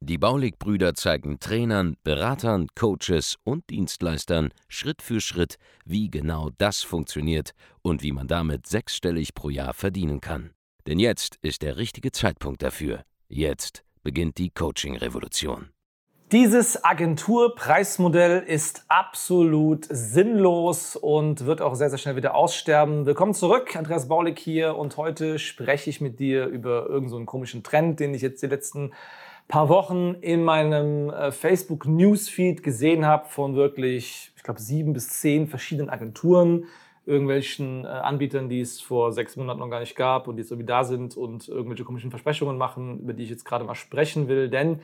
Die Baulig-Brüder zeigen Trainern, Beratern, Coaches und Dienstleistern Schritt für Schritt, wie genau das funktioniert und wie man damit sechsstellig pro Jahr verdienen kann. Denn jetzt ist der richtige Zeitpunkt dafür. Jetzt beginnt die Coaching-Revolution. Dieses Agenturpreismodell ist absolut sinnlos und wird auch sehr, sehr schnell wieder aussterben. Willkommen zurück, Andreas Baulig hier und heute spreche ich mit dir über irgendeinen so komischen Trend, den ich jetzt die letzten paar Wochen in meinem äh, Facebook Newsfeed gesehen habe von wirklich, ich glaube, sieben bis zehn verschiedenen Agenturen, irgendwelchen äh, Anbietern, die es vor sechs Monaten noch gar nicht gab und die jetzt irgendwie da sind und irgendwelche komischen Versprechungen machen, über die ich jetzt gerade mal sprechen will. Denn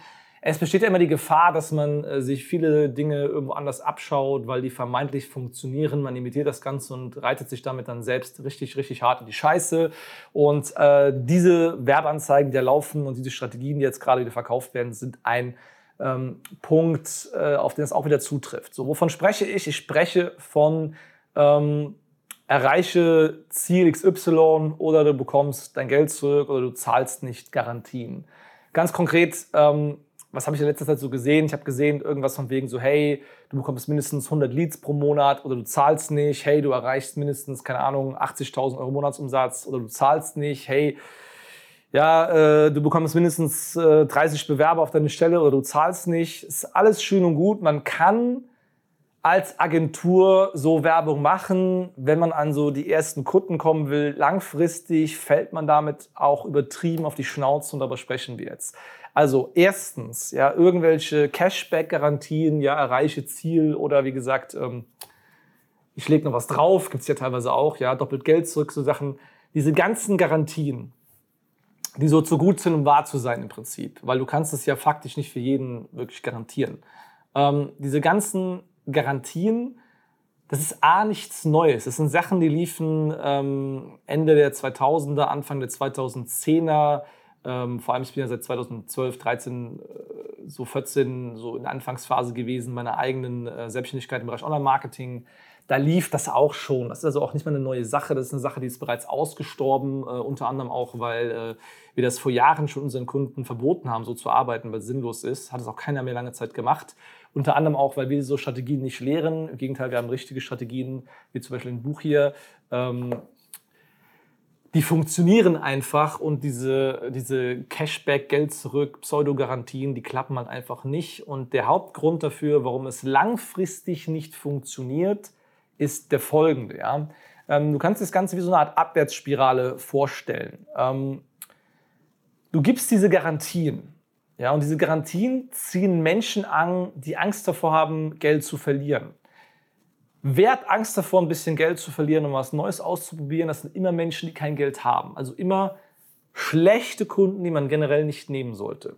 es besteht ja immer die Gefahr, dass man äh, sich viele Dinge irgendwo anders abschaut, weil die vermeintlich funktionieren. Man imitiert das Ganze und reitet sich damit dann selbst richtig, richtig hart in die Scheiße. Und äh, diese Werbeanzeigen, die da laufen und diese Strategien, die jetzt gerade wieder verkauft werden, sind ein ähm, Punkt, äh, auf den es auch wieder zutrifft. So, wovon spreche ich? Ich spreche von ähm, erreiche Ziel XY oder du bekommst dein Geld zurück oder du zahlst nicht Garantien. Ganz konkret, ähm, was habe ich in letzter Zeit so gesehen? Ich habe gesehen irgendwas von wegen so, hey, du bekommst mindestens 100 Leads pro Monat oder du zahlst nicht, hey, du erreichst mindestens, keine Ahnung, 80.000 Euro Monatsumsatz oder du zahlst nicht, hey, ja, äh, du bekommst mindestens äh, 30 Bewerber auf deine Stelle oder du zahlst nicht. Ist alles schön und gut. Man kann als Agentur so Werbung machen, wenn man an so die ersten Kunden kommen will. Langfristig fällt man damit auch übertrieben auf die Schnauze und darüber sprechen wir jetzt. Also erstens, ja, irgendwelche Cashback-Garantien, ja, erreiche Ziel oder wie gesagt, ähm, ich lege noch was drauf, gibt's ja teilweise auch, ja, doppelt Geld zurück, so Sachen. Diese ganzen Garantien, die so zu gut sind, um wahr zu sein im Prinzip, weil du kannst es ja faktisch nicht für jeden wirklich garantieren. Ähm, diese ganzen Garantien, das ist A, nichts Neues. Das sind Sachen, die liefen ähm, Ende der 2000er, Anfang der 2010er, ähm, vor allem, ich bin ja seit 2012, 13, äh, so 14, so in der Anfangsphase gewesen, meiner eigenen äh, Selbstständigkeit im Bereich Online-Marketing. Da lief das auch schon. Das ist also auch nicht mal eine neue Sache. Das ist eine Sache, die ist bereits ausgestorben. Äh, unter anderem auch, weil äh, wir das vor Jahren schon unseren Kunden verboten haben, so zu arbeiten, weil es sinnlos ist. Hat es auch keiner mehr lange Zeit gemacht. Unter anderem auch, weil wir so Strategien nicht lehren. Im Gegenteil, wir haben richtige Strategien, wie zum Beispiel ein Buch hier. Ähm, die funktionieren einfach und diese, diese Cashback, Geld zurück, Pseudogarantien, die klappen halt einfach nicht. Und der Hauptgrund dafür, warum es langfristig nicht funktioniert, ist der folgende. Ja? Ähm, du kannst das Ganze wie so eine Art Abwärtsspirale vorstellen. Ähm, du gibst diese Garantien. Ja, und diese Garantien ziehen Menschen an, die Angst davor haben, Geld zu verlieren. Wer hat Angst davor, ein bisschen Geld zu verlieren, um was Neues auszuprobieren? Das sind immer Menschen, die kein Geld haben. Also immer schlechte Kunden, die man generell nicht nehmen sollte.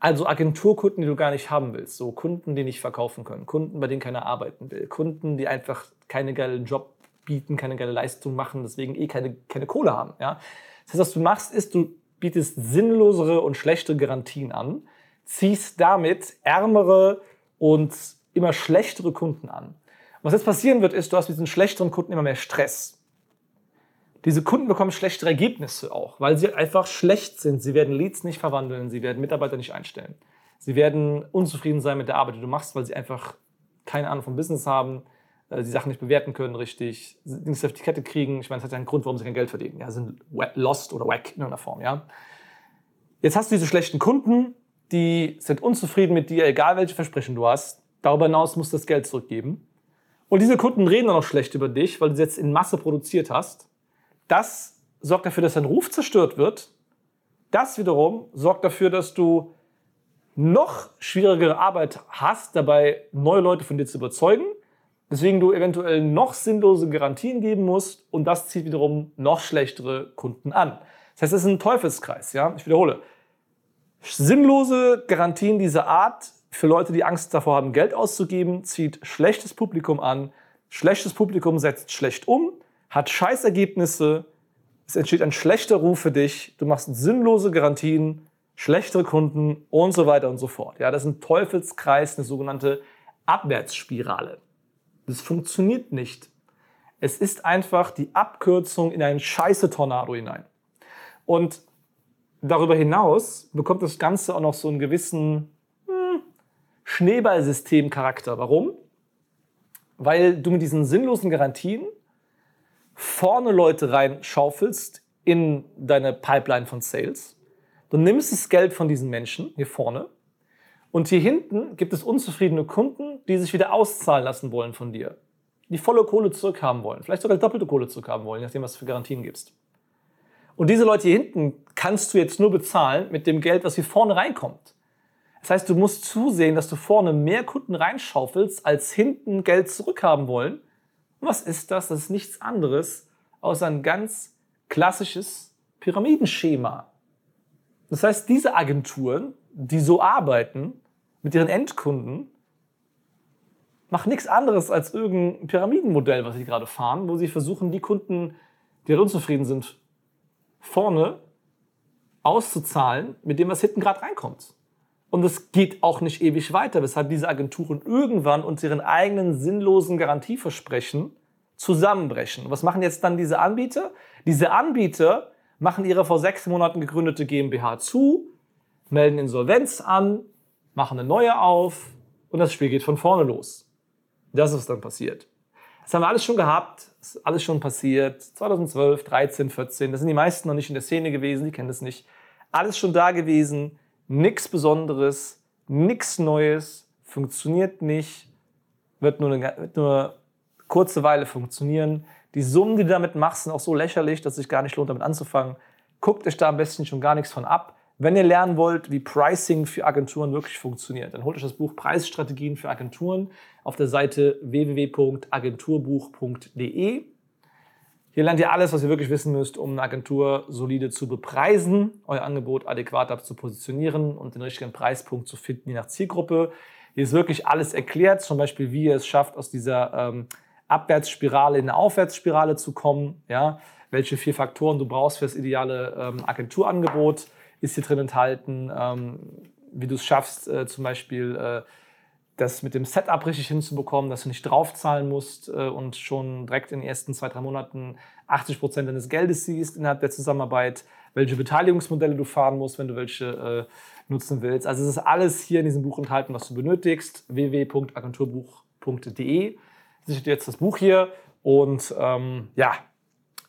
Also Agenturkunden, die du gar nicht haben willst. So Kunden, die nicht verkaufen können. Kunden, bei denen keiner arbeiten will. Kunden, die einfach keine geilen Job bieten, keine geile Leistung machen, deswegen eh keine, keine Kohle haben. Ja? Das heißt, was du machst, ist, du bietest sinnlosere und schlechte Garantien an, ziehst damit ärmere und immer schlechtere Kunden an. Was jetzt passieren wird, ist, du hast mit diesen schlechteren Kunden immer mehr Stress. Diese Kunden bekommen schlechtere Ergebnisse auch, weil sie einfach schlecht sind. Sie werden Leads nicht verwandeln, sie werden Mitarbeiter nicht einstellen. Sie werden unzufrieden sein mit der Arbeit, die du machst, weil sie einfach keine Ahnung vom Business haben, äh, die Sachen nicht bewerten können richtig, nichts auf die Kette kriegen. Ich meine, das hat ja einen Grund, warum sie kein Geld verdienen. Ja, sind lost oder wack in irgendeiner Form. Ja. Jetzt hast du diese schlechten Kunden, die sind unzufrieden mit dir, egal welche Versprechen du hast. Darüber hinaus musst du das Geld zurückgeben. Und diese Kunden reden dann auch schlecht über dich, weil du sie jetzt in Masse produziert hast. Das sorgt dafür, dass dein Ruf zerstört wird. Das wiederum sorgt dafür, dass du noch schwierigere Arbeit hast, dabei neue Leute von dir zu überzeugen. Deswegen du eventuell noch sinnlose Garantien geben musst und das zieht wiederum noch schlechtere Kunden an. Das heißt, es ist ein Teufelskreis. Ja? Ich wiederhole. Sinnlose Garantien dieser Art für Leute, die Angst davor haben, Geld auszugeben, zieht schlechtes Publikum an. Schlechtes Publikum setzt schlecht um. hat Scheißergebnisse, es entsteht ein schlechter Ruf für dich, du machst sinnlose Garantien, schlechtere Kunden und so weiter und so fort. Ja, das ist ein Teufelskreis, eine sogenannte Abwärtsspirale. Das funktioniert nicht. Es ist einfach die Abkürzung in einen Scheiße-Tornado hinein. Und darüber hinaus bekommt das Ganze auch noch so einen gewissen Schneeballsystem-Charakter. Warum? Weil du mit diesen sinnlosen Garantien vorne Leute reinschaufelst in deine Pipeline von Sales. Du nimmst das Geld von diesen Menschen hier vorne und hier hinten gibt es unzufriedene Kunden, die sich wieder auszahlen lassen wollen von dir. Die volle Kohle zurückhaben wollen, vielleicht sogar doppelte Kohle zurückhaben wollen, je nachdem, was du für Garantien gibst. Und diese Leute hier hinten kannst du jetzt nur bezahlen mit dem Geld, was hier vorne reinkommt. Das heißt, du musst zusehen, dass du vorne mehr Kunden reinschaufelst, als hinten Geld zurückhaben wollen. Und was ist das? Das ist nichts anderes außer ein ganz klassisches Pyramidenschema. Das heißt, diese Agenturen, die so arbeiten mit ihren Endkunden, machen nichts anderes als irgendein Pyramidenmodell, was sie gerade fahren, wo sie versuchen, die Kunden, die halt unzufrieden sind, vorne auszuzahlen mit dem, was hinten gerade reinkommt. Und es geht auch nicht ewig weiter, weshalb diese Agenturen irgendwann unter ihren eigenen sinnlosen Garantieversprechen zusammenbrechen. Was machen jetzt dann diese Anbieter? Diese Anbieter machen ihre vor sechs Monaten gegründete GmbH zu, melden Insolvenz an, machen eine neue auf und das Spiel geht von vorne los. Das ist dann passiert. Das haben wir alles schon gehabt, ist alles schon passiert. 2012, 13, 14, das sind die meisten noch nicht in der Szene gewesen, die kennen das nicht. Alles schon da gewesen, nichts Besonderes, nichts Neues, funktioniert nicht, wird nur eine, wird nur kurze Weile funktionieren. Die Summen, die du damit machst, sind auch so lächerlich, dass es sich gar nicht lohnt, damit anzufangen. Guckt euch da am besten schon gar nichts von ab. Wenn ihr lernen wollt, wie Pricing für Agenturen wirklich funktioniert, dann holt euch das Buch Preisstrategien für Agenturen auf der Seite www.agenturbuch.de. Hier lernt ihr alles, was ihr wirklich wissen müsst, um eine Agentur solide zu bepreisen, euer Angebot adäquat zu positionieren und den richtigen Preispunkt zu finden, je nach Zielgruppe. Hier ist wirklich alles erklärt, zum Beispiel, wie ihr es schafft, aus dieser ähm, Abwärtsspirale in eine Aufwärtsspirale zu kommen. Ja? Welche vier Faktoren du brauchst für das ideale ähm, Agenturangebot ist hier drin enthalten. Ähm, wie du es schaffst, äh, zum Beispiel äh, das mit dem Setup richtig hinzubekommen, dass du nicht draufzahlen musst äh, und schon direkt in den ersten zwei, drei Monaten 80 Prozent deines Geldes siehst innerhalb der Zusammenarbeit, welche Beteiligungsmodelle du fahren musst, wenn du welche äh, nutzen willst. Also es ist alles hier in diesem Buch enthalten, was du benötigst. www.agenturbuch.de sichert jetzt das Buch hier und ähm, ja,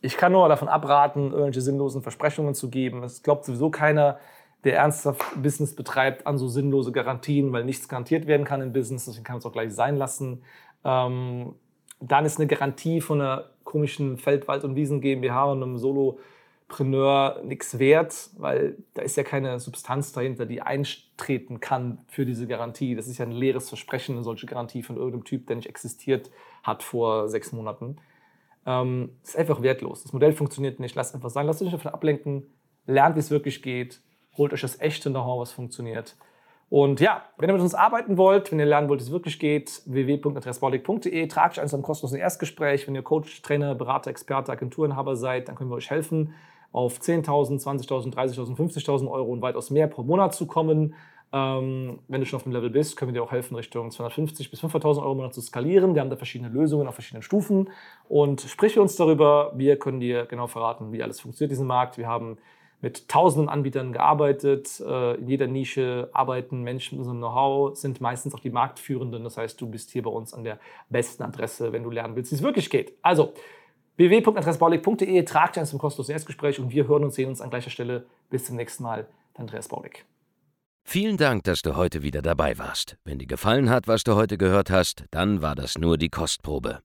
ich kann nur davon abraten, irgendwelche sinnlosen Versprechungen zu geben. Es glaubt sowieso keiner, der ernsthaft Business betreibt, an so sinnlose Garantien, weil nichts garantiert werden kann im Business. Deswegen kann man es auch gleich sein lassen. Ähm, dann ist eine Garantie von einer komischen Feldwald- und Wiesen GmbH und einem Solopreneur nichts wert, weil da ist ja keine Substanz dahinter, die eintreten kann für diese Garantie. Das ist ja ein leeres Versprechen, eine solche Garantie von irgendeinem Typ, der nicht existiert hat vor sechs Monaten. Ähm, ist einfach wertlos. Das Modell funktioniert nicht. Lasst einfach sein. Lasst euch nicht davon ablenken. Lernt, wie es wirklich geht. Holt euch das echte Know-how, was funktioniert. Und ja, wenn ihr mit uns arbeiten wollt, wenn ihr lernen wollt, wie es wirklich geht, www.adressbaulig.de, tragt euch eins am kostenlosen Erstgespräch. Wenn ihr Coach, Trainer, Berater, Experte, Agenturinhaber seid, dann können wir euch helfen, auf 10.000, 20.000, 30.000, 50.000 Euro und weitaus mehr pro Monat zu kommen. Ähm, wenn du schon auf dem Level bist, können wir dir auch helfen, Richtung 250 bis 500.000 Euro im Monat zu skalieren. Wir haben da verschiedene Lösungen auf verschiedenen Stufen und sprich uns darüber. Wir können dir genau verraten, wie alles funktioniert, diesen Markt. Wir haben mit tausenden Anbietern gearbeitet. Äh, in jeder Nische arbeiten Menschen mit unserem Know-how, sind meistens auch die Marktführenden. Das heißt, du bist hier bei uns an der besten Adresse, wenn du lernen willst, wie es wirklich geht. Also, www.andreasbaulig.de, trag dich ein zum kostenlosen Erstgespräch und wir hören und sehen uns an gleicher Stelle. Bis zum nächsten Mal, Andreas Baulig. Vielen Dank, dass du heute wieder dabei warst. Wenn dir gefallen hat, was du heute gehört hast, dann war das nur die Kostprobe.